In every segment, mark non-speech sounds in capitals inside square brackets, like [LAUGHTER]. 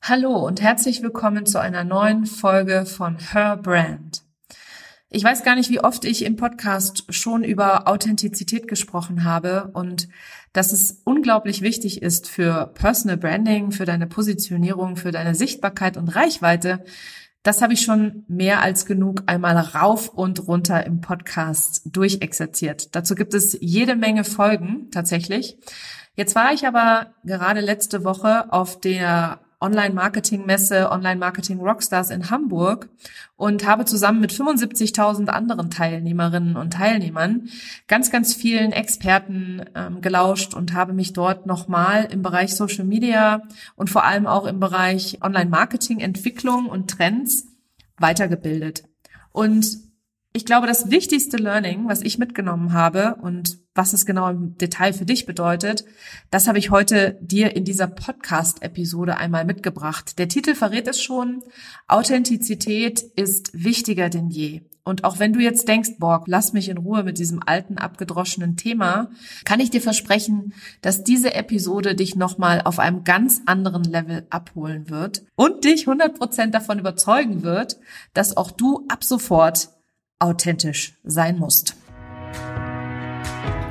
Hallo und herzlich willkommen zu einer neuen Folge von Her Brand. Ich weiß gar nicht, wie oft ich im Podcast schon über Authentizität gesprochen habe und dass es unglaublich wichtig ist für Personal Branding, für deine Positionierung, für deine Sichtbarkeit und Reichweite. Das habe ich schon mehr als genug einmal rauf und runter im Podcast durchexerziert. Dazu gibt es jede Menge Folgen tatsächlich. Jetzt war ich aber gerade letzte Woche auf der Online-Marketing-Messe Online-Marketing Rockstars in Hamburg und habe zusammen mit 75.000 anderen Teilnehmerinnen und Teilnehmern ganz, ganz vielen Experten ähm, gelauscht und habe mich dort nochmal im Bereich Social Media und vor allem auch im Bereich Online-Marketing, Entwicklung und Trends weitergebildet. Und ich glaube, das wichtigste Learning, was ich mitgenommen habe und was es genau im Detail für dich bedeutet, das habe ich heute dir in dieser Podcast-Episode einmal mitgebracht. Der Titel verrät es schon. Authentizität ist wichtiger denn je. Und auch wenn du jetzt denkst, Borg, lass mich in Ruhe mit diesem alten, abgedroschenen Thema, kann ich dir versprechen, dass diese Episode dich nochmal auf einem ganz anderen Level abholen wird und dich 100% davon überzeugen wird, dass auch du ab sofort authentisch sein musst.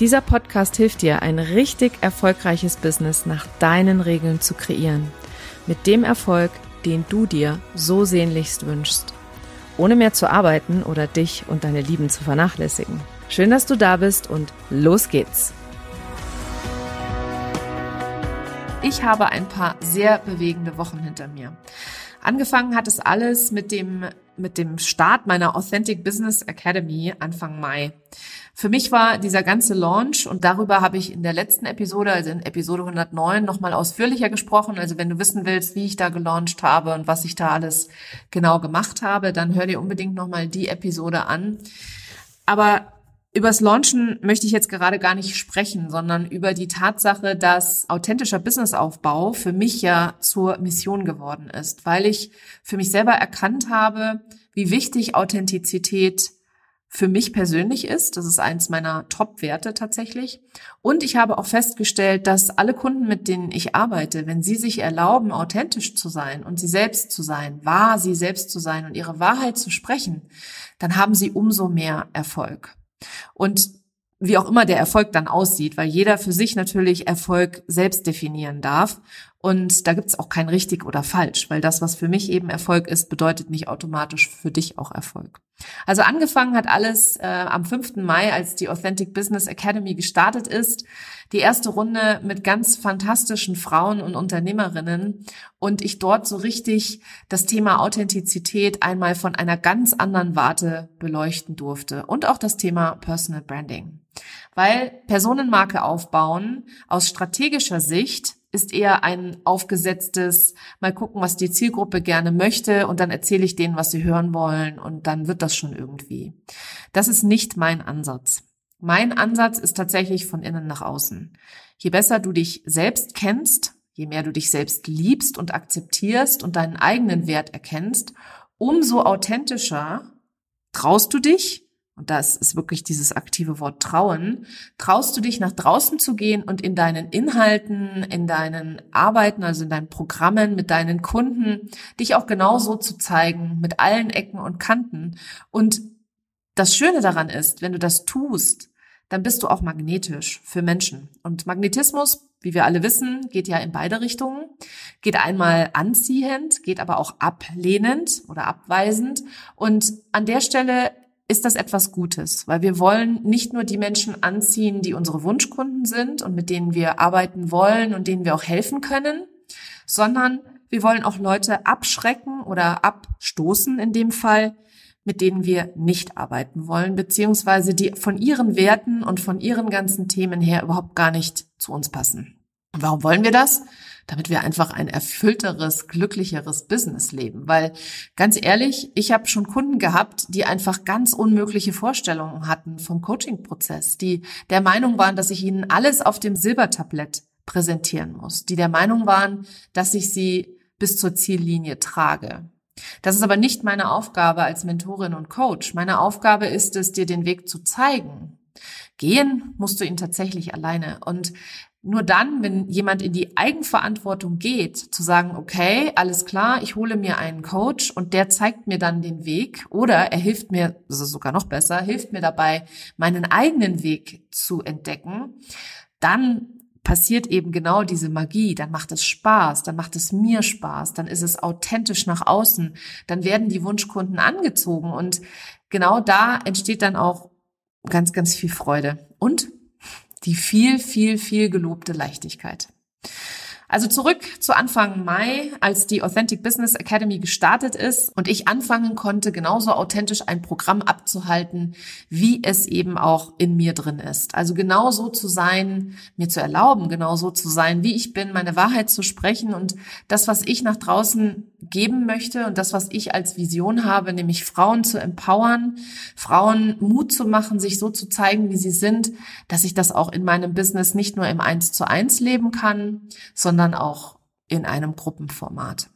Dieser Podcast hilft dir, ein richtig erfolgreiches Business nach deinen Regeln zu kreieren. Mit dem Erfolg, den du dir so sehnlichst wünschst. Ohne mehr zu arbeiten oder dich und deine Lieben zu vernachlässigen. Schön, dass du da bist und los geht's. Ich habe ein paar sehr bewegende Wochen hinter mir. Angefangen hat es alles mit dem, mit dem Start meiner Authentic Business Academy Anfang Mai. Für mich war dieser ganze Launch und darüber habe ich in der letzten Episode, also in Episode 109, nochmal ausführlicher gesprochen. Also wenn du wissen willst, wie ich da gelauncht habe und was ich da alles genau gemacht habe, dann hör dir unbedingt nochmal die Episode an. Aber Übers Launchen möchte ich jetzt gerade gar nicht sprechen, sondern über die Tatsache, dass authentischer Businessaufbau für mich ja zur Mission geworden ist, weil ich für mich selber erkannt habe, wie wichtig Authentizität für mich persönlich ist. Das ist eins meiner Top-Werte tatsächlich. Und ich habe auch festgestellt, dass alle Kunden, mit denen ich arbeite, wenn sie sich erlauben, authentisch zu sein und sie selbst zu sein, wahr sie selbst zu sein und ihre Wahrheit zu sprechen, dann haben sie umso mehr Erfolg. Und wie auch immer der Erfolg dann aussieht, weil jeder für sich natürlich Erfolg selbst definieren darf. Und da gibt's auch kein richtig oder falsch, weil das, was für mich eben Erfolg ist, bedeutet nicht automatisch für dich auch Erfolg. Also angefangen hat alles äh, am 5. Mai, als die Authentic Business Academy gestartet ist. Die erste Runde mit ganz fantastischen Frauen und Unternehmerinnen und ich dort so richtig das Thema Authentizität einmal von einer ganz anderen Warte beleuchten durfte und auch das Thema Personal Branding. Weil Personenmarke aufbauen aus strategischer Sicht ist eher ein aufgesetztes, mal gucken, was die Zielgruppe gerne möchte und dann erzähle ich denen, was sie hören wollen und dann wird das schon irgendwie. Das ist nicht mein Ansatz. Mein Ansatz ist tatsächlich von innen nach außen. Je besser du dich selbst kennst, je mehr du dich selbst liebst und akzeptierst und deinen eigenen Wert erkennst, umso authentischer traust du dich und das ist wirklich dieses aktive Wort trauen, traust du dich nach draußen zu gehen und in deinen Inhalten, in deinen Arbeiten, also in deinen Programmen, mit deinen Kunden, dich auch genauso zu zeigen, mit allen Ecken und Kanten. Und das Schöne daran ist, wenn du das tust, dann bist du auch magnetisch für Menschen. Und Magnetismus, wie wir alle wissen, geht ja in beide Richtungen. Geht einmal anziehend, geht aber auch ablehnend oder abweisend. Und an der Stelle ist das etwas Gutes, weil wir wollen nicht nur die Menschen anziehen, die unsere Wunschkunden sind und mit denen wir arbeiten wollen und denen wir auch helfen können, sondern wir wollen auch Leute abschrecken oder abstoßen in dem Fall, mit denen wir nicht arbeiten wollen, beziehungsweise die von ihren Werten und von ihren ganzen Themen her überhaupt gar nicht zu uns passen. warum wollen wir das? Damit wir einfach ein erfüllteres, glücklicheres Business leben. Weil ganz ehrlich, ich habe schon Kunden gehabt, die einfach ganz unmögliche Vorstellungen hatten vom Coaching-Prozess, die der Meinung waren, dass ich ihnen alles auf dem Silbertablett präsentieren muss, die der Meinung waren, dass ich sie bis zur Ziellinie trage. Das ist aber nicht meine Aufgabe als Mentorin und Coach. Meine Aufgabe ist es, dir den Weg zu zeigen. Gehen musst du ihn tatsächlich alleine. Und nur dann, wenn jemand in die Eigenverantwortung geht, zu sagen, okay, alles klar, ich hole mir einen Coach und der zeigt mir dann den Weg oder er hilft mir, das ist sogar noch besser, hilft mir dabei, meinen eigenen Weg zu entdecken, dann passiert eben genau diese Magie, dann macht es Spaß, dann macht es mir Spaß, dann ist es authentisch nach außen, dann werden die Wunschkunden angezogen und genau da entsteht dann auch ganz, ganz viel Freude. Und die viel, viel, viel gelobte Leichtigkeit. Also zurück zu Anfang Mai, als die Authentic Business Academy gestartet ist und ich anfangen konnte, genauso authentisch ein Programm abzuhalten, wie es eben auch in mir drin ist. Also genauso zu sein, mir zu erlauben, genauso zu sein, wie ich bin, meine Wahrheit zu sprechen und das, was ich nach draußen geben möchte und das, was ich als Vision habe, nämlich Frauen zu empowern, Frauen Mut zu machen, sich so zu zeigen, wie sie sind, dass ich das auch in meinem Business nicht nur im Eins zu eins leben kann, sondern auch in einem Gruppenformat.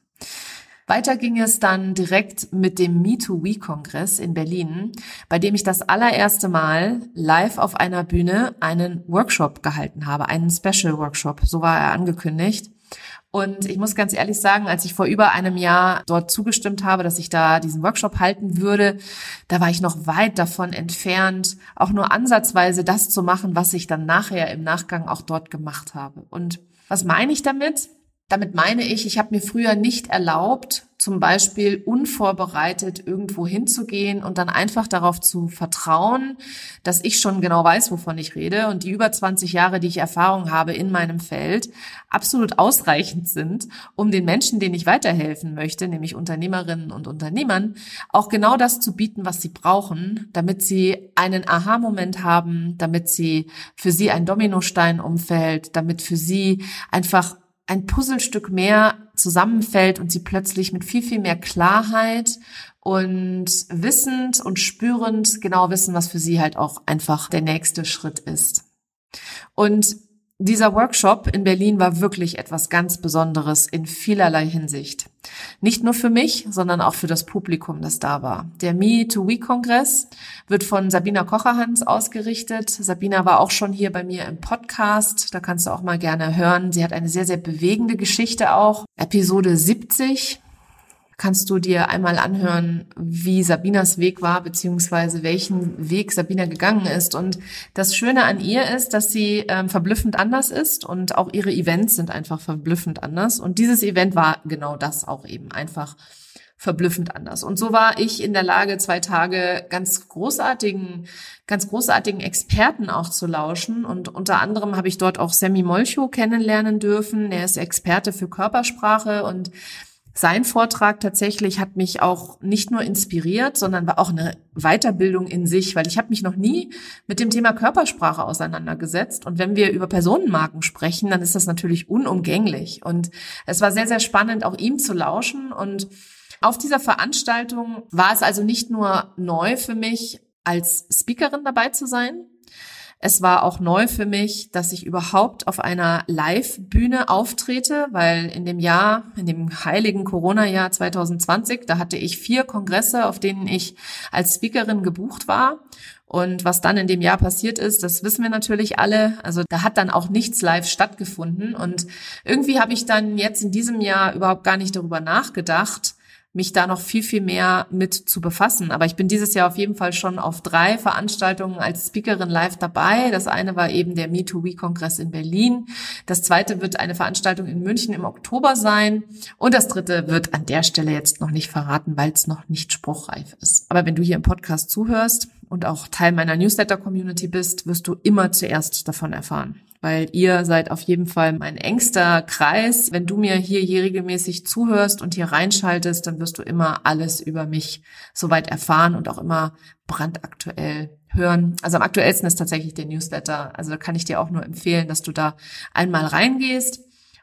Weiter ging es dann direkt mit dem Me2We-Kongress in Berlin, bei dem ich das allererste Mal live auf einer Bühne einen Workshop gehalten habe, einen Special Workshop, so war er angekündigt. Und ich muss ganz ehrlich sagen, als ich vor über einem Jahr dort zugestimmt habe, dass ich da diesen Workshop halten würde, da war ich noch weit davon entfernt, auch nur ansatzweise das zu machen, was ich dann nachher im Nachgang auch dort gemacht habe. Und was meine ich damit? Damit meine ich, ich habe mir früher nicht erlaubt, zum Beispiel unvorbereitet irgendwo hinzugehen und dann einfach darauf zu vertrauen, dass ich schon genau weiß, wovon ich rede und die über 20 Jahre, die ich Erfahrung habe in meinem Feld, absolut ausreichend sind, um den Menschen, denen ich weiterhelfen möchte, nämlich Unternehmerinnen und Unternehmern, auch genau das zu bieten, was sie brauchen, damit sie einen Aha-Moment haben, damit sie für sie ein Dominostein umfällt, damit für sie einfach ein Puzzlestück mehr zusammenfällt und sie plötzlich mit viel, viel mehr Klarheit und wissend und spürend genau wissen, was für sie halt auch einfach der nächste Schritt ist. Und dieser Workshop in Berlin war wirklich etwas ganz Besonderes in vielerlei Hinsicht. Nicht nur für mich, sondern auch für das Publikum, das da war. Der Me to We Kongress wird von Sabina Kocherhans ausgerichtet. Sabina war auch schon hier bei mir im Podcast. Da kannst du auch mal gerne hören. Sie hat eine sehr, sehr bewegende Geschichte auch. Episode 70 kannst du dir einmal anhören, wie Sabinas Weg war, beziehungsweise welchen Weg Sabina gegangen ist. Und das Schöne an ihr ist, dass sie ähm, verblüffend anders ist und auch ihre Events sind einfach verblüffend anders. Und dieses Event war genau das auch eben einfach verblüffend anders. Und so war ich in der Lage, zwei Tage ganz großartigen, ganz großartigen Experten auch zu lauschen. Und unter anderem habe ich dort auch Sammy Molcho kennenlernen dürfen. Er ist Experte für Körpersprache und sein Vortrag tatsächlich hat mich auch nicht nur inspiriert, sondern war auch eine Weiterbildung in sich, weil ich habe mich noch nie mit dem Thema Körpersprache auseinandergesetzt. Und wenn wir über Personenmarken sprechen, dann ist das natürlich unumgänglich. Und es war sehr, sehr spannend, auch ihm zu lauschen. Und auf dieser Veranstaltung war es also nicht nur neu für mich, als Speakerin dabei zu sein, es war auch neu für mich, dass ich überhaupt auf einer Live-Bühne auftrete, weil in dem Jahr, in dem heiligen Corona-Jahr 2020, da hatte ich vier Kongresse, auf denen ich als Speakerin gebucht war. Und was dann in dem Jahr passiert ist, das wissen wir natürlich alle. Also da hat dann auch nichts live stattgefunden. Und irgendwie habe ich dann jetzt in diesem Jahr überhaupt gar nicht darüber nachgedacht, mich da noch viel, viel mehr mit zu befassen. Aber ich bin dieses Jahr auf jeden Fall schon auf drei Veranstaltungen als Speakerin live dabei. Das eine war eben der Me2We-Kongress in Berlin. Das zweite wird eine Veranstaltung in München im Oktober sein. Und das dritte wird an der Stelle jetzt noch nicht verraten, weil es noch nicht spruchreif ist. Aber wenn du hier im Podcast zuhörst und auch Teil meiner Newsletter-Community bist, wirst du immer zuerst davon erfahren weil ihr seid auf jeden Fall mein engster Kreis. Wenn du mir hier, hier regelmäßig zuhörst und hier reinschaltest, dann wirst du immer alles über mich soweit erfahren und auch immer brandaktuell hören. Also am aktuellsten ist tatsächlich der Newsletter. Also da kann ich dir auch nur empfehlen, dass du da einmal reingehst.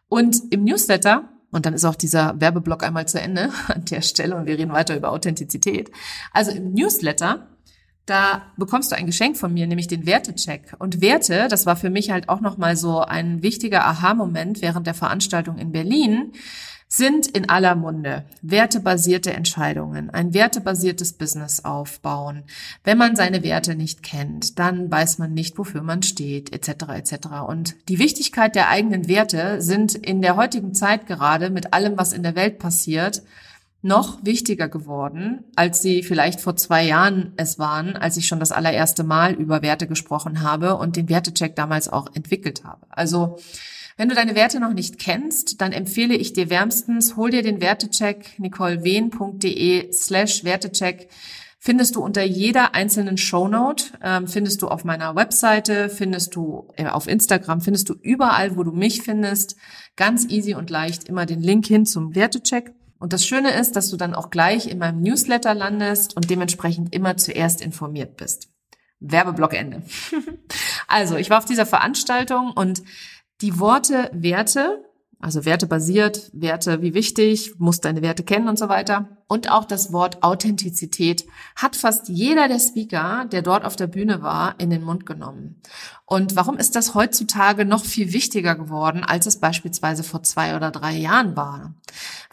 Und im Newsletter, und dann ist auch dieser Werbeblock einmal zu Ende [LAUGHS] an der Stelle und wir reden weiter über Authentizität. Also im Newsletter da bekommst du ein Geschenk von mir, nämlich den Wertecheck. Und Werte, das war für mich halt auch nochmal so ein wichtiger Aha-Moment während der Veranstaltung in Berlin, sind in aller Munde. Wertebasierte Entscheidungen, ein wertebasiertes Business aufbauen. Wenn man seine Werte nicht kennt, dann weiß man nicht, wofür man steht, etc. etc. Und die Wichtigkeit der eigenen Werte sind in der heutigen Zeit gerade mit allem, was in der Welt passiert, noch wichtiger geworden, als sie vielleicht vor zwei Jahren es waren, als ich schon das allererste Mal über Werte gesprochen habe und den Wertecheck damals auch entwickelt habe. Also wenn du deine Werte noch nicht kennst, dann empfehle ich dir wärmstens, hol dir den Wertecheck nicolewehn.de slash Wertecheck findest du unter jeder einzelnen Shownote, ähm, findest du auf meiner Webseite, findest du äh, auf Instagram, findest du überall, wo du mich findest, ganz easy und leicht immer den Link hin zum Wertecheck. Und das Schöne ist, dass du dann auch gleich in meinem Newsletter landest und dementsprechend immer zuerst informiert bist. Werbeblock Ende. [LAUGHS] also, ich war auf dieser Veranstaltung und die Worte Werte also Werte basiert, Werte wie wichtig, musst deine Werte kennen und so weiter. Und auch das Wort Authentizität hat fast jeder der Speaker, der dort auf der Bühne war, in den Mund genommen. Und warum ist das heutzutage noch viel wichtiger geworden, als es beispielsweise vor zwei oder drei Jahren war?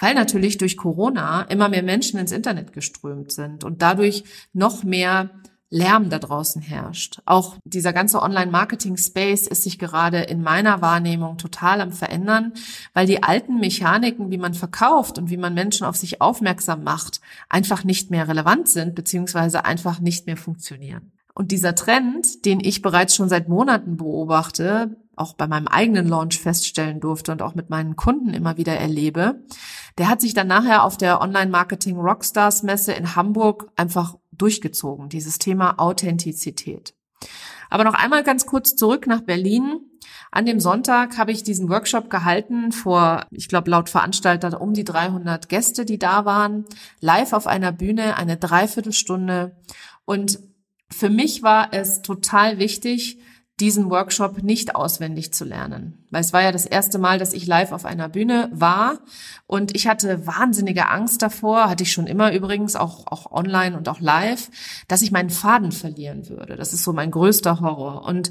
Weil natürlich durch Corona immer mehr Menschen ins Internet geströmt sind und dadurch noch mehr Lärm da draußen herrscht. Auch dieser ganze Online-Marketing-Space ist sich gerade in meiner Wahrnehmung total am verändern, weil die alten Mechaniken, wie man verkauft und wie man Menschen auf sich aufmerksam macht, einfach nicht mehr relevant sind, beziehungsweise einfach nicht mehr funktionieren. Und dieser Trend, den ich bereits schon seit Monaten beobachte, auch bei meinem eigenen Launch feststellen durfte und auch mit meinen Kunden immer wieder erlebe, der hat sich dann nachher auf der Online-Marketing Rockstars Messe in Hamburg einfach durchgezogen, dieses Thema Authentizität. Aber noch einmal ganz kurz zurück nach Berlin. An dem Sonntag habe ich diesen Workshop gehalten vor, ich glaube laut Veranstalter um die 300 Gäste, die da waren, live auf einer Bühne, eine Dreiviertelstunde. Und für mich war es total wichtig, diesen Workshop nicht auswendig zu lernen. Weil es war ja das erste Mal, dass ich live auf einer Bühne war und ich hatte wahnsinnige Angst davor, hatte ich schon immer übrigens, auch, auch online und auch live, dass ich meinen Faden verlieren würde. Das ist so mein größter Horror. Und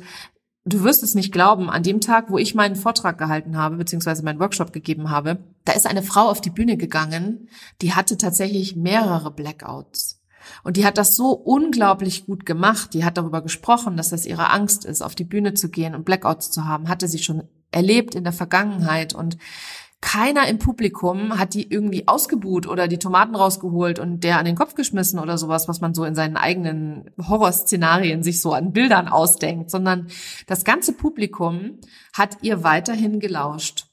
du wirst es nicht glauben, an dem Tag, wo ich meinen Vortrag gehalten habe, beziehungsweise meinen Workshop gegeben habe, da ist eine Frau auf die Bühne gegangen, die hatte tatsächlich mehrere Blackouts. Und die hat das so unglaublich gut gemacht. Die hat darüber gesprochen, dass das ihre Angst ist, auf die Bühne zu gehen und Blackouts zu haben. Hatte sie schon erlebt in der Vergangenheit und keiner im Publikum hat die irgendwie ausgebuht oder die Tomaten rausgeholt und der an den Kopf geschmissen oder sowas, was man so in seinen eigenen Horrorszenarien sich so an Bildern ausdenkt, sondern das ganze Publikum hat ihr weiterhin gelauscht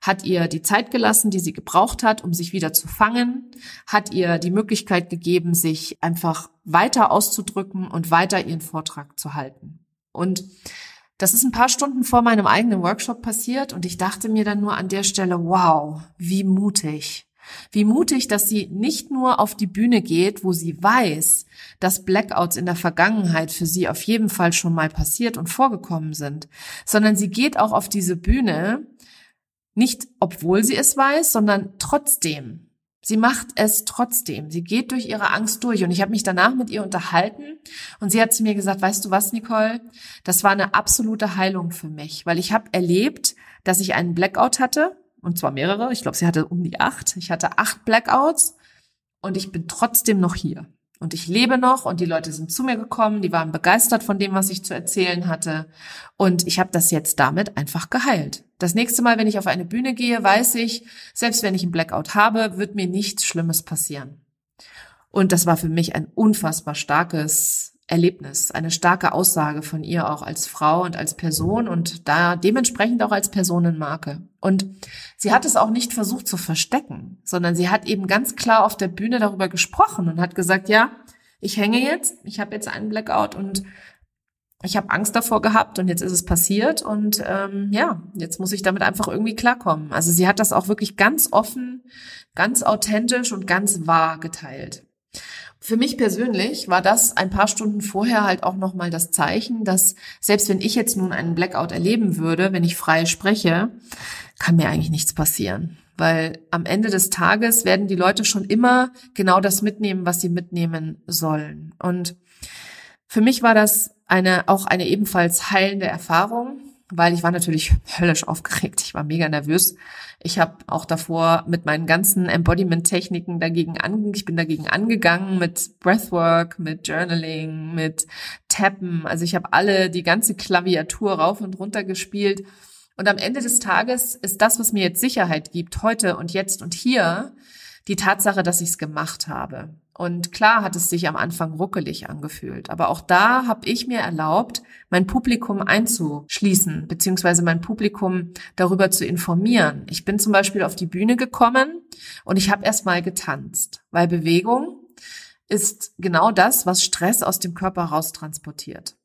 hat ihr die Zeit gelassen, die sie gebraucht hat, um sich wieder zu fangen, hat ihr die Möglichkeit gegeben, sich einfach weiter auszudrücken und weiter ihren Vortrag zu halten. Und das ist ein paar Stunden vor meinem eigenen Workshop passiert und ich dachte mir dann nur an der Stelle, wow, wie mutig. Wie mutig, dass sie nicht nur auf die Bühne geht, wo sie weiß, dass Blackouts in der Vergangenheit für sie auf jeden Fall schon mal passiert und vorgekommen sind, sondern sie geht auch auf diese Bühne nicht, obwohl sie es weiß, sondern trotzdem. Sie macht es trotzdem. Sie geht durch ihre Angst durch. Und ich habe mich danach mit ihr unterhalten und sie hat zu mir gesagt, weißt du was, Nicole, das war eine absolute Heilung für mich, weil ich habe erlebt, dass ich einen Blackout hatte, und zwar mehrere. Ich glaube, sie hatte um die acht. Ich hatte acht Blackouts und ich bin trotzdem noch hier. Und ich lebe noch und die Leute sind zu mir gekommen, die waren begeistert von dem, was ich zu erzählen hatte. Und ich habe das jetzt damit einfach geheilt. Das nächste Mal, wenn ich auf eine Bühne gehe, weiß ich, selbst wenn ich einen Blackout habe, wird mir nichts Schlimmes passieren. Und das war für mich ein unfassbar starkes Erlebnis, eine starke Aussage von ihr auch als Frau und als Person und da dementsprechend auch als Personenmarke. Und sie hat es auch nicht versucht zu verstecken, sondern sie hat eben ganz klar auf der Bühne darüber gesprochen und hat gesagt, ja, ich hänge jetzt, ich habe jetzt einen Blackout und ich habe Angst davor gehabt und jetzt ist es passiert und ähm, ja, jetzt muss ich damit einfach irgendwie klarkommen. Also sie hat das auch wirklich ganz offen, ganz authentisch und ganz wahr geteilt. Für mich persönlich war das ein paar Stunden vorher halt auch nochmal das Zeichen, dass selbst wenn ich jetzt nun einen Blackout erleben würde, wenn ich frei spreche, kann mir eigentlich nichts passieren. Weil am Ende des Tages werden die Leute schon immer genau das mitnehmen, was sie mitnehmen sollen. Und für mich war das eine, auch eine ebenfalls heilende Erfahrung, weil ich war natürlich höllisch aufgeregt. Ich war mega nervös. Ich habe auch davor mit meinen ganzen Embodiment-Techniken dagegen an, ich bin dagegen angegangen mit Breathwork, mit Journaling, mit Tappen. Also ich habe alle die ganze Klaviatur rauf und runter gespielt. Und am Ende des Tages ist das, was mir jetzt Sicherheit gibt, heute und jetzt und hier, die Tatsache, dass ich es gemacht habe. Und klar hat es sich am Anfang ruckelig angefühlt, aber auch da habe ich mir erlaubt, mein Publikum einzuschließen, beziehungsweise mein Publikum darüber zu informieren. Ich bin zum Beispiel auf die Bühne gekommen und ich habe erst mal getanzt, weil Bewegung ist genau das, was Stress aus dem Körper raustransportiert.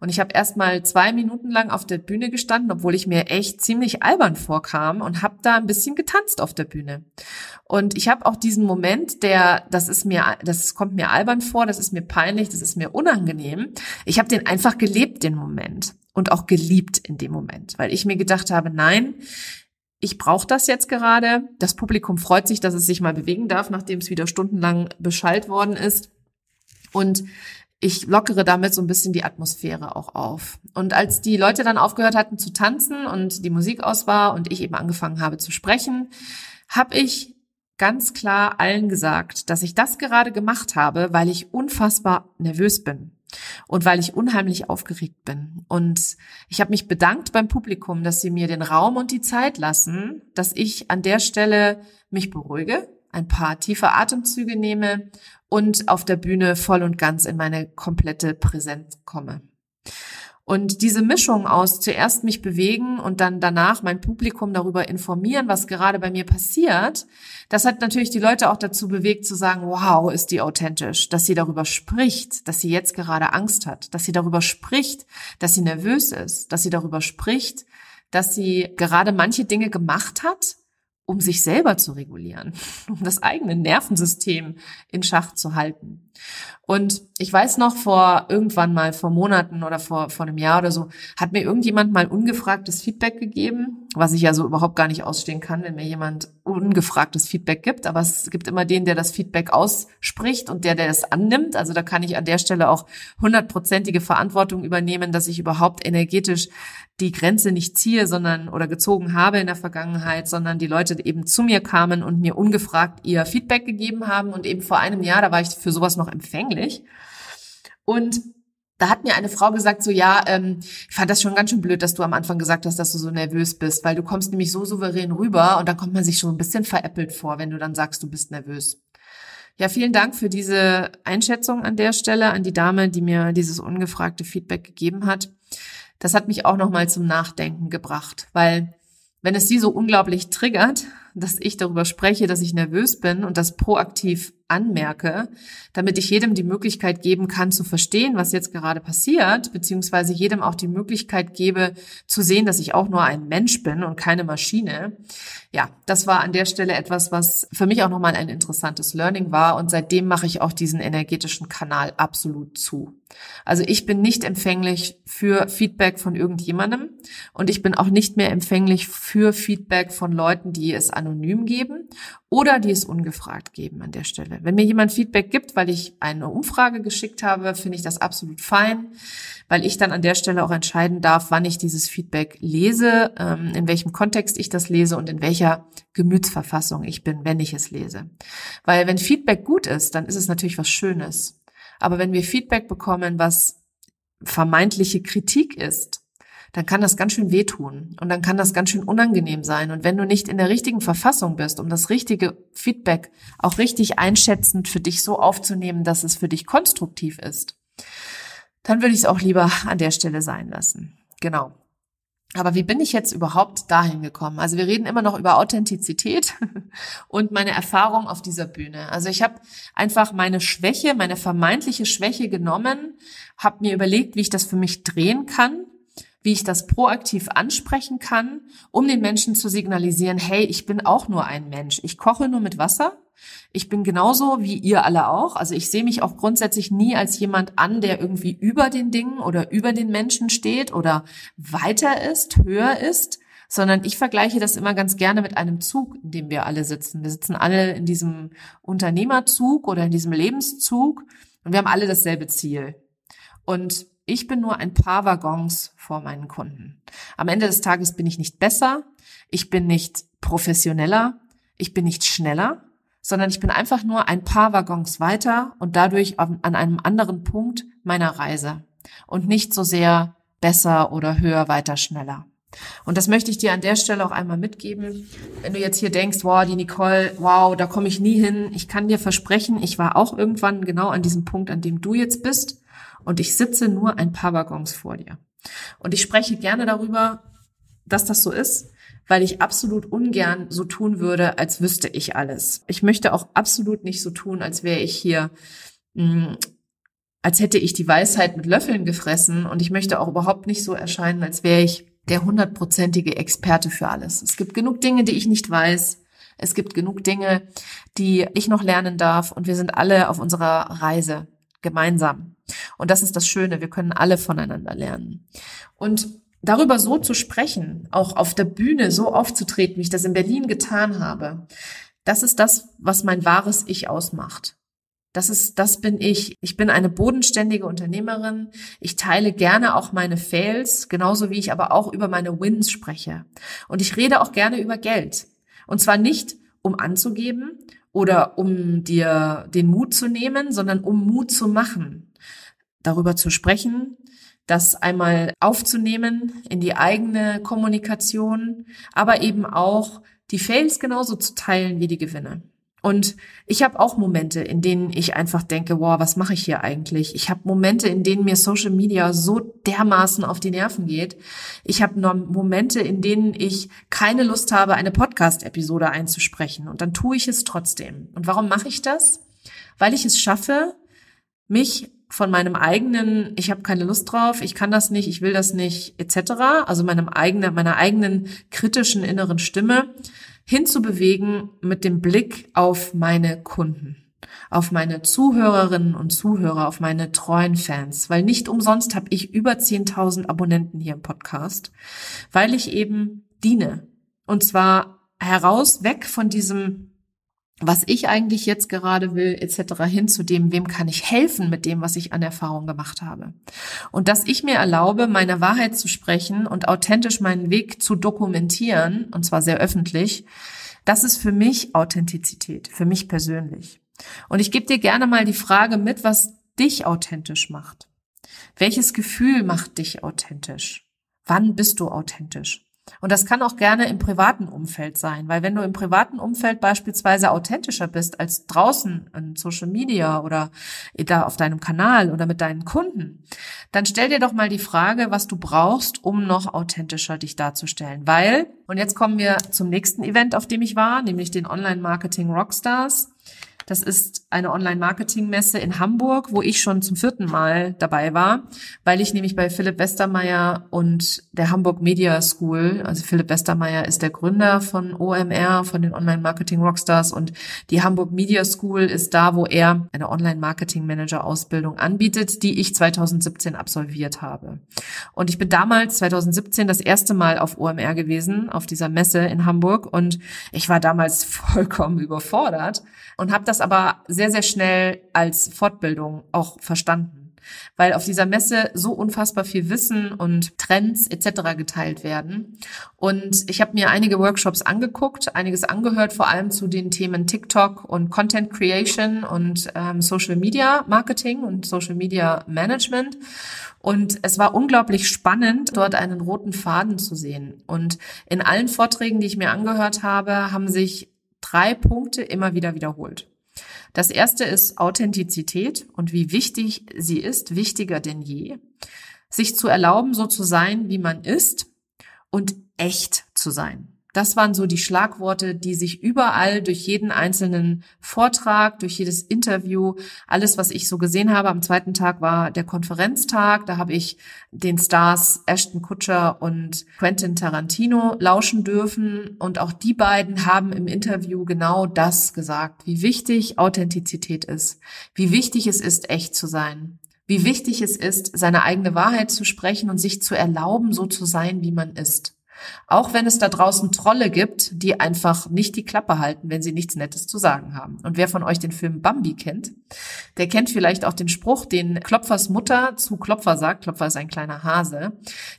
Und ich habe erst mal zwei Minuten lang auf der Bühne gestanden, obwohl ich mir echt ziemlich albern vorkam und habe da ein bisschen getanzt auf der Bühne. Und ich habe auch diesen Moment, der, das ist mir, das kommt mir albern vor, das ist mir peinlich, das ist mir unangenehm. Ich habe den einfach gelebt, den Moment und auch geliebt in dem Moment, weil ich mir gedacht habe, nein, ich brauche das jetzt gerade. Das Publikum freut sich, dass es sich mal bewegen darf, nachdem es wieder stundenlang beschallt worden ist. Und ich lockere damit so ein bisschen die Atmosphäre auch auf. Und als die Leute dann aufgehört hatten zu tanzen und die Musik aus war und ich eben angefangen habe zu sprechen, habe ich ganz klar allen gesagt, dass ich das gerade gemacht habe, weil ich unfassbar nervös bin und weil ich unheimlich aufgeregt bin. Und ich habe mich bedankt beim Publikum, dass sie mir den Raum und die Zeit lassen, dass ich an der Stelle mich beruhige, ein paar tiefe Atemzüge nehme und auf der Bühne voll und ganz in meine komplette Präsenz komme. Und diese Mischung aus zuerst mich bewegen und dann danach mein Publikum darüber informieren, was gerade bei mir passiert, das hat natürlich die Leute auch dazu bewegt zu sagen, wow, ist die authentisch, dass sie darüber spricht, dass sie jetzt gerade Angst hat, dass sie darüber spricht, dass sie nervös ist, dass sie darüber spricht, dass sie gerade manche Dinge gemacht hat, um sich selber zu regulieren, [LAUGHS] um das eigene Nervensystem in Schach zu halten. Und ich weiß noch, vor irgendwann mal, vor Monaten oder vor, vor einem Jahr oder so, hat mir irgendjemand mal ungefragtes Feedback gegeben, was ich ja so überhaupt gar nicht ausstehen kann, wenn mir jemand ungefragtes Feedback gibt. Aber es gibt immer den, der das Feedback ausspricht und der, der es annimmt. Also da kann ich an der Stelle auch hundertprozentige Verantwortung übernehmen, dass ich überhaupt energetisch die Grenze nicht ziehe, sondern oder gezogen habe in der Vergangenheit, sondern die Leute eben zu mir kamen und mir ungefragt ihr Feedback gegeben haben. Und eben vor einem Jahr, da war ich für sowas noch empfänglich. Und da hat mir eine Frau gesagt, so ja, ähm, ich fand das schon ganz schön blöd, dass du am Anfang gesagt hast, dass du so nervös bist, weil du kommst nämlich so souverän rüber und da kommt man sich schon ein bisschen veräppelt vor, wenn du dann sagst, du bist nervös. Ja, vielen Dank für diese Einschätzung an der Stelle, an die Dame, die mir dieses ungefragte Feedback gegeben hat. Das hat mich auch nochmal zum Nachdenken gebracht, weil wenn es sie so unglaublich triggert, dass ich darüber spreche, dass ich nervös bin und das proaktiv anmerke, damit ich jedem die Möglichkeit geben kann zu verstehen, was jetzt gerade passiert, beziehungsweise jedem auch die Möglichkeit gebe zu sehen, dass ich auch nur ein Mensch bin und keine Maschine. Ja, das war an der Stelle etwas, was für mich auch nochmal ein interessantes Learning war und seitdem mache ich auch diesen energetischen Kanal absolut zu. Also ich bin nicht empfänglich für Feedback von irgendjemandem und ich bin auch nicht mehr empfänglich für Feedback von Leuten, die es anonym geben oder die es ungefragt geben an der Stelle. Wenn mir jemand Feedback gibt, weil ich eine Umfrage geschickt habe, finde ich das absolut fein, weil ich dann an der Stelle auch entscheiden darf, wann ich dieses Feedback lese, ähm, in welchem Kontext ich das lese und in welcher Gemütsverfassung ich bin, wenn ich es lese. Weil wenn Feedback gut ist, dann ist es natürlich was Schönes. Aber wenn wir Feedback bekommen, was vermeintliche Kritik ist, dann kann das ganz schön wehtun und dann kann das ganz schön unangenehm sein. Und wenn du nicht in der richtigen Verfassung bist, um das richtige Feedback auch richtig einschätzend für dich so aufzunehmen, dass es für dich konstruktiv ist, dann würde ich es auch lieber an der Stelle sein lassen. Genau. Aber wie bin ich jetzt überhaupt dahin gekommen? Also wir reden immer noch über Authentizität [LAUGHS] und meine Erfahrung auf dieser Bühne. Also ich habe einfach meine Schwäche, meine vermeintliche Schwäche genommen, habe mir überlegt, wie ich das für mich drehen kann wie ich das proaktiv ansprechen kann, um den Menschen zu signalisieren, hey, ich bin auch nur ein Mensch. Ich koche nur mit Wasser. Ich bin genauso wie ihr alle auch. Also ich sehe mich auch grundsätzlich nie als jemand an, der irgendwie über den Dingen oder über den Menschen steht oder weiter ist, höher ist, sondern ich vergleiche das immer ganz gerne mit einem Zug, in dem wir alle sitzen. Wir sitzen alle in diesem Unternehmerzug oder in diesem Lebenszug und wir haben alle dasselbe Ziel. Und ich bin nur ein paar Waggons vor meinen Kunden. Am Ende des Tages bin ich nicht besser, ich bin nicht professioneller, ich bin nicht schneller, sondern ich bin einfach nur ein paar Waggons weiter und dadurch an einem anderen Punkt meiner Reise und nicht so sehr besser oder höher, weiter, schneller. Und das möchte ich dir an der Stelle auch einmal mitgeben. Wenn du jetzt hier denkst, wow, die Nicole, wow, da komme ich nie hin. Ich kann dir versprechen, ich war auch irgendwann genau an diesem Punkt, an dem du jetzt bist und ich sitze nur ein paar Waggons vor dir. Und ich spreche gerne darüber, dass das so ist, weil ich absolut ungern so tun würde, als wüsste ich alles. Ich möchte auch absolut nicht so tun, als wäre ich hier, mh, hm, als hätte ich die Weisheit mit Löffeln gefressen. Und ich möchte auch überhaupt nicht so erscheinen, als wäre ich der hundertprozentige Experte für alles. Es gibt genug Dinge, die ich nicht weiß. Es gibt genug Dinge, die ich noch lernen darf. Und wir sind alle auf unserer Reise gemeinsam. Und das ist das Schöne, wir können alle voneinander lernen. Und darüber so zu sprechen, auch auf der Bühne so aufzutreten, wie ich das in Berlin getan habe, das ist das, was mein wahres Ich ausmacht. Das ist, das bin ich. Ich bin eine bodenständige Unternehmerin. Ich teile gerne auch meine Fails, genauso wie ich aber auch über meine Wins spreche. Und ich rede auch gerne über Geld. Und zwar nicht, um anzugeben oder um dir den Mut zu nehmen, sondern um Mut zu machen, darüber zu sprechen, das einmal aufzunehmen in die eigene Kommunikation, aber eben auch die Fails genauso zu teilen wie die Gewinne. Und ich habe auch Momente, in denen ich einfach denke, wow, was mache ich hier eigentlich? Ich habe Momente, in denen mir Social Media so dermaßen auf die Nerven geht. Ich habe Momente, in denen ich keine Lust habe, eine Podcast-Episode einzusprechen. Und dann tue ich es trotzdem. Und warum mache ich das? Weil ich es schaffe, mich von meinem eigenen, ich habe keine Lust drauf, ich kann das nicht, ich will das nicht, etc., also meinem eigenen, meiner eigenen kritischen inneren Stimme, hinzubewegen mit dem Blick auf meine Kunden, auf meine Zuhörerinnen und Zuhörer, auf meine treuen Fans, weil nicht umsonst habe ich über 10.000 Abonnenten hier im Podcast, weil ich eben diene. Und zwar heraus weg von diesem was ich eigentlich jetzt gerade will, etc., hin zu dem, wem kann ich helfen mit dem, was ich an Erfahrung gemacht habe. Und dass ich mir erlaube, meine Wahrheit zu sprechen und authentisch meinen Weg zu dokumentieren, und zwar sehr öffentlich, das ist für mich Authentizität, für mich persönlich. Und ich gebe dir gerne mal die Frage mit, was dich authentisch macht. Welches Gefühl macht dich authentisch? Wann bist du authentisch? Und das kann auch gerne im privaten Umfeld sein, weil wenn du im privaten Umfeld beispielsweise authentischer bist als draußen in Social Media oder da auf deinem Kanal oder mit deinen Kunden, dann stell dir doch mal die Frage, was du brauchst, um noch authentischer dich darzustellen. Weil, und jetzt kommen wir zum nächsten Event, auf dem ich war, nämlich den Online Marketing Rockstars. Das ist eine Online-Marketing-Messe in Hamburg, wo ich schon zum vierten Mal dabei war, weil ich nämlich bei Philipp Westermeier und der Hamburg Media School, also Philipp Westermeier ist der Gründer von OMR, von den Online-Marketing-Rockstars und die Hamburg Media School ist da, wo er eine Online-Marketing-Manager-Ausbildung anbietet, die ich 2017 absolviert habe. Und ich bin damals, 2017, das erste Mal auf OMR gewesen, auf dieser Messe in Hamburg und ich war damals [LAUGHS] vollkommen überfordert und habe das aber sehr, sehr schnell als Fortbildung auch verstanden weil auf dieser Messe so unfassbar viel Wissen und Trends etc. geteilt werden. Und ich habe mir einige Workshops angeguckt, einiges angehört, vor allem zu den Themen TikTok und Content Creation und ähm, Social Media Marketing und Social Media Management. Und es war unglaublich spannend, dort einen roten Faden zu sehen. Und in allen Vorträgen, die ich mir angehört habe, haben sich drei Punkte immer wieder wiederholt. Das erste ist Authentizität und wie wichtig sie ist, wichtiger denn je. Sich zu erlauben, so zu sein, wie man ist und echt zu sein. Das waren so die Schlagworte, die sich überall durch jeden einzelnen Vortrag, durch jedes Interview, alles, was ich so gesehen habe. Am zweiten Tag war der Konferenztag. Da habe ich den Stars Ashton Kutcher und Quentin Tarantino lauschen dürfen. Und auch die beiden haben im Interview genau das gesagt, wie wichtig Authentizität ist, wie wichtig es ist, echt zu sein, wie wichtig es ist, seine eigene Wahrheit zu sprechen und sich zu erlauben, so zu sein, wie man ist. Auch wenn es da draußen Trolle gibt, die einfach nicht die Klappe halten, wenn sie nichts Nettes zu sagen haben. Und wer von euch den Film Bambi kennt, der kennt vielleicht auch den Spruch, den Klopfers Mutter zu Klopfer sagt. Klopfer ist ein kleiner Hase.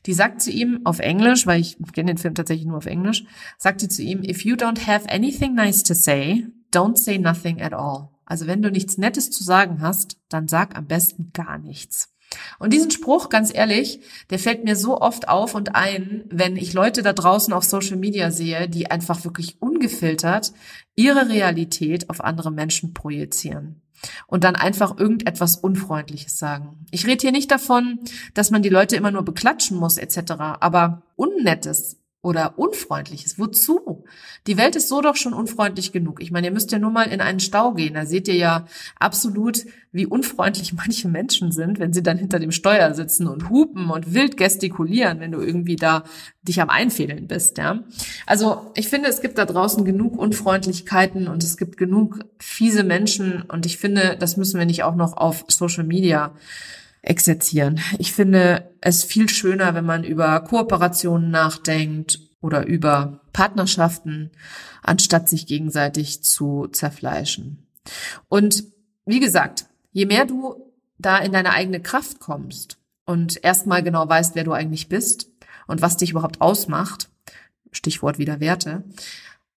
Die sagt zu ihm auf Englisch, weil ich kenne den Film tatsächlich nur auf Englisch, sagt sie zu ihm, if you don't have anything nice to say, don't say nothing at all. Also wenn du nichts Nettes zu sagen hast, dann sag am besten gar nichts. Und diesen Spruch, ganz ehrlich, der fällt mir so oft auf und ein, wenn ich Leute da draußen auf Social Media sehe, die einfach wirklich ungefiltert ihre Realität auf andere Menschen projizieren und dann einfach irgendetwas Unfreundliches sagen. Ich rede hier nicht davon, dass man die Leute immer nur beklatschen muss etc., aber Unnettes oder Unfreundliches. Wozu? Die Welt ist so doch schon unfreundlich genug. Ich meine, ihr müsst ja nur mal in einen Stau gehen. Da seht ihr ja absolut, wie unfreundlich [LAUGHS] manche Menschen sind, wenn sie dann hinter dem Steuer sitzen und hupen und wild gestikulieren, wenn du irgendwie da dich am Einfädeln bist, ja. Also, ich finde, es gibt da draußen genug Unfreundlichkeiten und es gibt genug fiese Menschen und ich finde, das müssen wir nicht auch noch auf Social Media exerzieren. Ich finde es viel schöner, wenn man über Kooperationen nachdenkt oder über Partnerschaften, anstatt sich gegenseitig zu zerfleischen. Und wie gesagt, je mehr du da in deine eigene Kraft kommst und erstmal genau weißt, wer du eigentlich bist und was dich überhaupt ausmacht, Stichwort wieder Werte,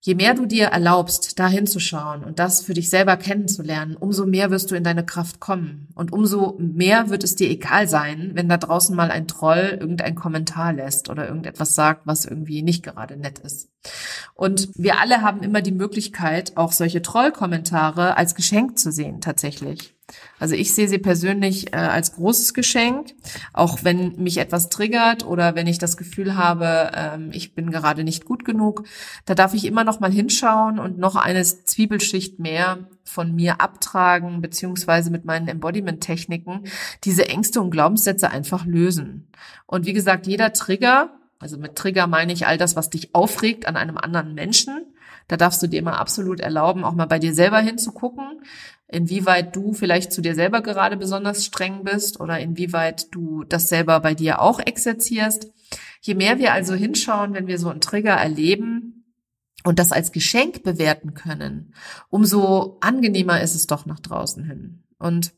Je mehr du dir erlaubst, da hinzuschauen und das für dich selber kennenzulernen, umso mehr wirst du in deine Kraft kommen. Und umso mehr wird es dir egal sein, wenn da draußen mal ein Troll irgendein Kommentar lässt oder irgendetwas sagt, was irgendwie nicht gerade nett ist. Und wir alle haben immer die Möglichkeit, auch solche Trollkommentare als Geschenk zu sehen, tatsächlich. Also ich sehe sie persönlich äh, als großes Geschenk, auch wenn mich etwas triggert oder wenn ich das Gefühl habe, ähm, ich bin gerade nicht gut genug, da darf ich immer noch mal hinschauen und noch eine Zwiebelschicht mehr von mir abtragen, beziehungsweise mit meinen Embodiment-Techniken diese Ängste und Glaubenssätze einfach lösen. Und wie gesagt, jeder Trigger, also mit Trigger meine ich all das, was dich aufregt an einem anderen Menschen, da darfst du dir immer absolut erlauben, auch mal bei dir selber hinzugucken inwieweit du vielleicht zu dir selber gerade besonders streng bist oder inwieweit du das selber bei dir auch exerzierst. Je mehr wir also hinschauen, wenn wir so einen Trigger erleben und das als Geschenk bewerten können, umso angenehmer ist es doch nach draußen hin. Und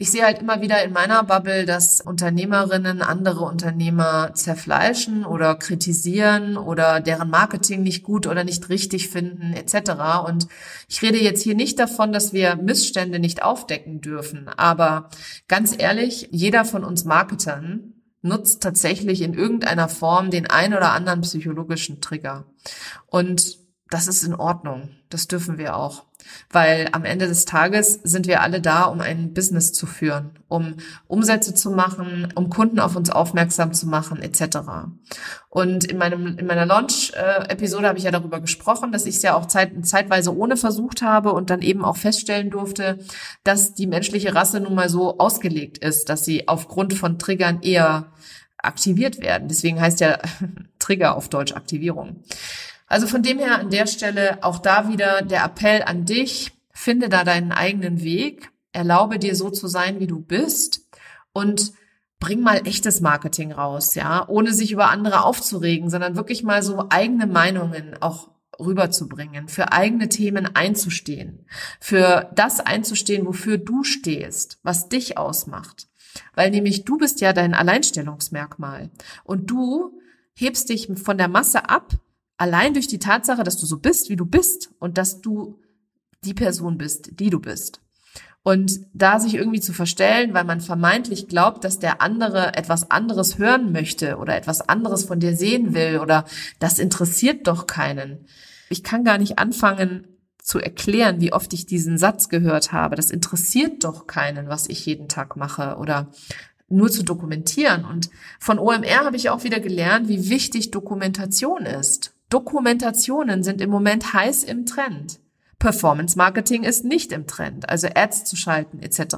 ich sehe halt immer wieder in meiner Bubble, dass Unternehmerinnen andere Unternehmer zerfleischen oder kritisieren oder deren Marketing nicht gut oder nicht richtig finden etc. Und ich rede jetzt hier nicht davon, dass wir Missstände nicht aufdecken dürfen, aber ganz ehrlich, jeder von uns Marketern nutzt tatsächlich in irgendeiner Form den ein oder anderen psychologischen Trigger. Und das ist in Ordnung. Das dürfen wir auch. Weil am Ende des Tages sind wir alle da, um ein Business zu führen, um Umsätze zu machen, um Kunden auf uns aufmerksam zu machen, etc. Und in meinem in meiner Launch-Episode habe ich ja darüber gesprochen, dass ich es ja auch zeit, zeitweise ohne versucht habe und dann eben auch feststellen durfte, dass die menschliche Rasse nun mal so ausgelegt ist, dass sie aufgrund von Triggern eher aktiviert werden. Deswegen heißt ja [LAUGHS] Trigger auf Deutsch Aktivierung. Also von dem her an der Stelle auch da wieder der Appell an dich, finde da deinen eigenen Weg, erlaube dir so zu sein, wie du bist. Und bring mal echtes Marketing raus, ja, ohne sich über andere aufzuregen, sondern wirklich mal so eigene Meinungen auch rüberzubringen, für eigene Themen einzustehen, für das einzustehen, wofür du stehst, was dich ausmacht. Weil nämlich du bist ja dein Alleinstellungsmerkmal. Und du hebst dich von der Masse ab, allein durch die Tatsache, dass du so bist, wie du bist und dass du die Person bist, die du bist. Und da sich irgendwie zu verstellen, weil man vermeintlich glaubt, dass der andere etwas anderes hören möchte oder etwas anderes von dir sehen will oder das interessiert doch keinen. Ich kann gar nicht anfangen zu erklären, wie oft ich diesen Satz gehört habe. Das interessiert doch keinen, was ich jeden Tag mache oder nur zu dokumentieren. Und von OMR habe ich auch wieder gelernt, wie wichtig Dokumentation ist Dokumentationen sind im Moment heiß im Trend. Performance Marketing ist nicht im Trend, also Ads zu schalten etc.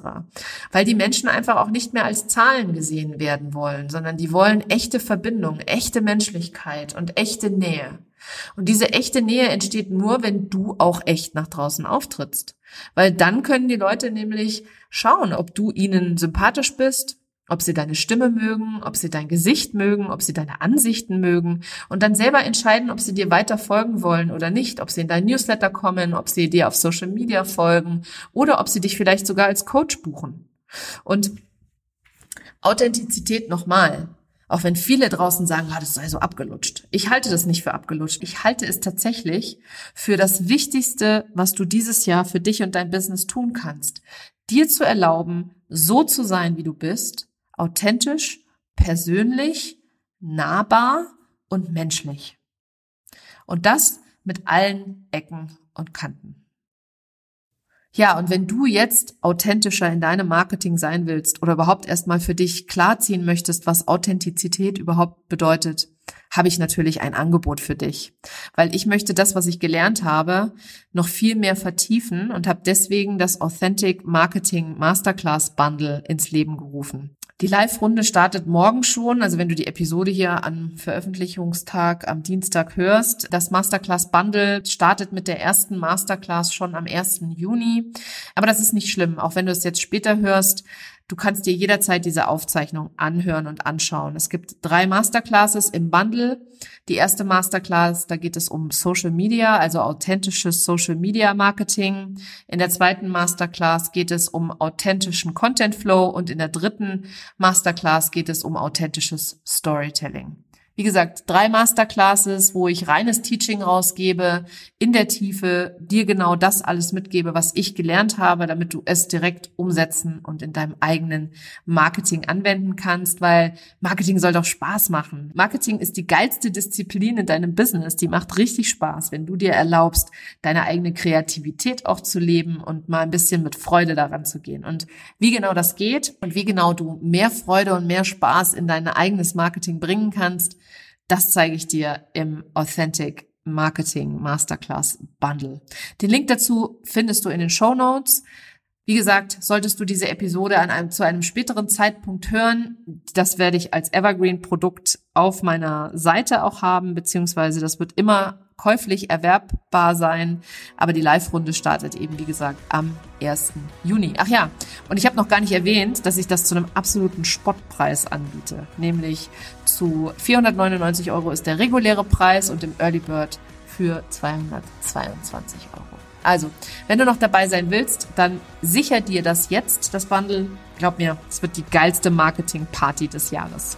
Weil die Menschen einfach auch nicht mehr als Zahlen gesehen werden wollen, sondern die wollen echte Verbindung, echte Menschlichkeit und echte Nähe. Und diese echte Nähe entsteht nur, wenn du auch echt nach draußen auftrittst. Weil dann können die Leute nämlich schauen, ob du ihnen sympathisch bist, ob sie deine Stimme mögen, ob sie dein Gesicht mögen, ob sie deine Ansichten mögen und dann selber entscheiden, ob sie dir weiter folgen wollen oder nicht, ob sie in dein Newsletter kommen, ob sie dir auf Social Media folgen oder ob sie dich vielleicht sogar als Coach buchen. Und Authentizität nochmal. Auch wenn viele draußen sagen, ah, das sei so abgelutscht. Ich halte das nicht für abgelutscht. Ich halte es tatsächlich für das Wichtigste, was du dieses Jahr für dich und dein Business tun kannst. Dir zu erlauben, so zu sein, wie du bist authentisch, persönlich, nahbar und menschlich. Und das mit allen Ecken und Kanten. Ja, und wenn du jetzt authentischer in deinem Marketing sein willst oder überhaupt erstmal für dich klarziehen möchtest, was Authentizität überhaupt bedeutet, habe ich natürlich ein Angebot für dich, weil ich möchte das, was ich gelernt habe, noch viel mehr vertiefen und habe deswegen das Authentic Marketing Masterclass Bundle ins Leben gerufen. Die Live-Runde startet morgen schon. Also wenn du die Episode hier am Veröffentlichungstag am Dienstag hörst. Das Masterclass Bundle startet mit der ersten Masterclass schon am 1. Juni. Aber das ist nicht schlimm. Auch wenn du es jetzt später hörst, Du kannst dir jederzeit diese Aufzeichnung anhören und anschauen. Es gibt drei Masterclasses im Bundle. Die erste Masterclass, da geht es um Social Media, also authentisches Social Media Marketing. In der zweiten Masterclass geht es um authentischen Content Flow und in der dritten Masterclass geht es um authentisches Storytelling. Wie gesagt, drei Masterclasses, wo ich reines Teaching rausgebe, in der Tiefe, dir genau das alles mitgebe, was ich gelernt habe, damit du es direkt umsetzen und in deinem eigenen Marketing anwenden kannst, weil Marketing soll doch Spaß machen. Marketing ist die geilste Disziplin in deinem Business. Die macht richtig Spaß, wenn du dir erlaubst, deine eigene Kreativität auch zu leben und mal ein bisschen mit Freude daran zu gehen. Und wie genau das geht und wie genau du mehr Freude und mehr Spaß in dein eigenes Marketing bringen kannst, das zeige ich dir im Authentic Marketing Masterclass Bundle. Den Link dazu findest du in den Show Notes. Wie gesagt, solltest du diese Episode an einem, zu einem späteren Zeitpunkt hören, das werde ich als Evergreen-Produkt auf meiner Seite auch haben, beziehungsweise das wird immer käuflich erwerbbar sein. Aber die Live-Runde startet eben, wie gesagt, am 1. Juni. Ach ja, und ich habe noch gar nicht erwähnt, dass ich das zu einem absoluten Spottpreis anbiete. Nämlich zu 499 Euro ist der reguläre Preis und im Early Bird für 222 Euro. Also, wenn du noch dabei sein willst, dann sicher dir das jetzt, das Bundle. Glaub mir, es wird die geilste Marketing-Party des Jahres.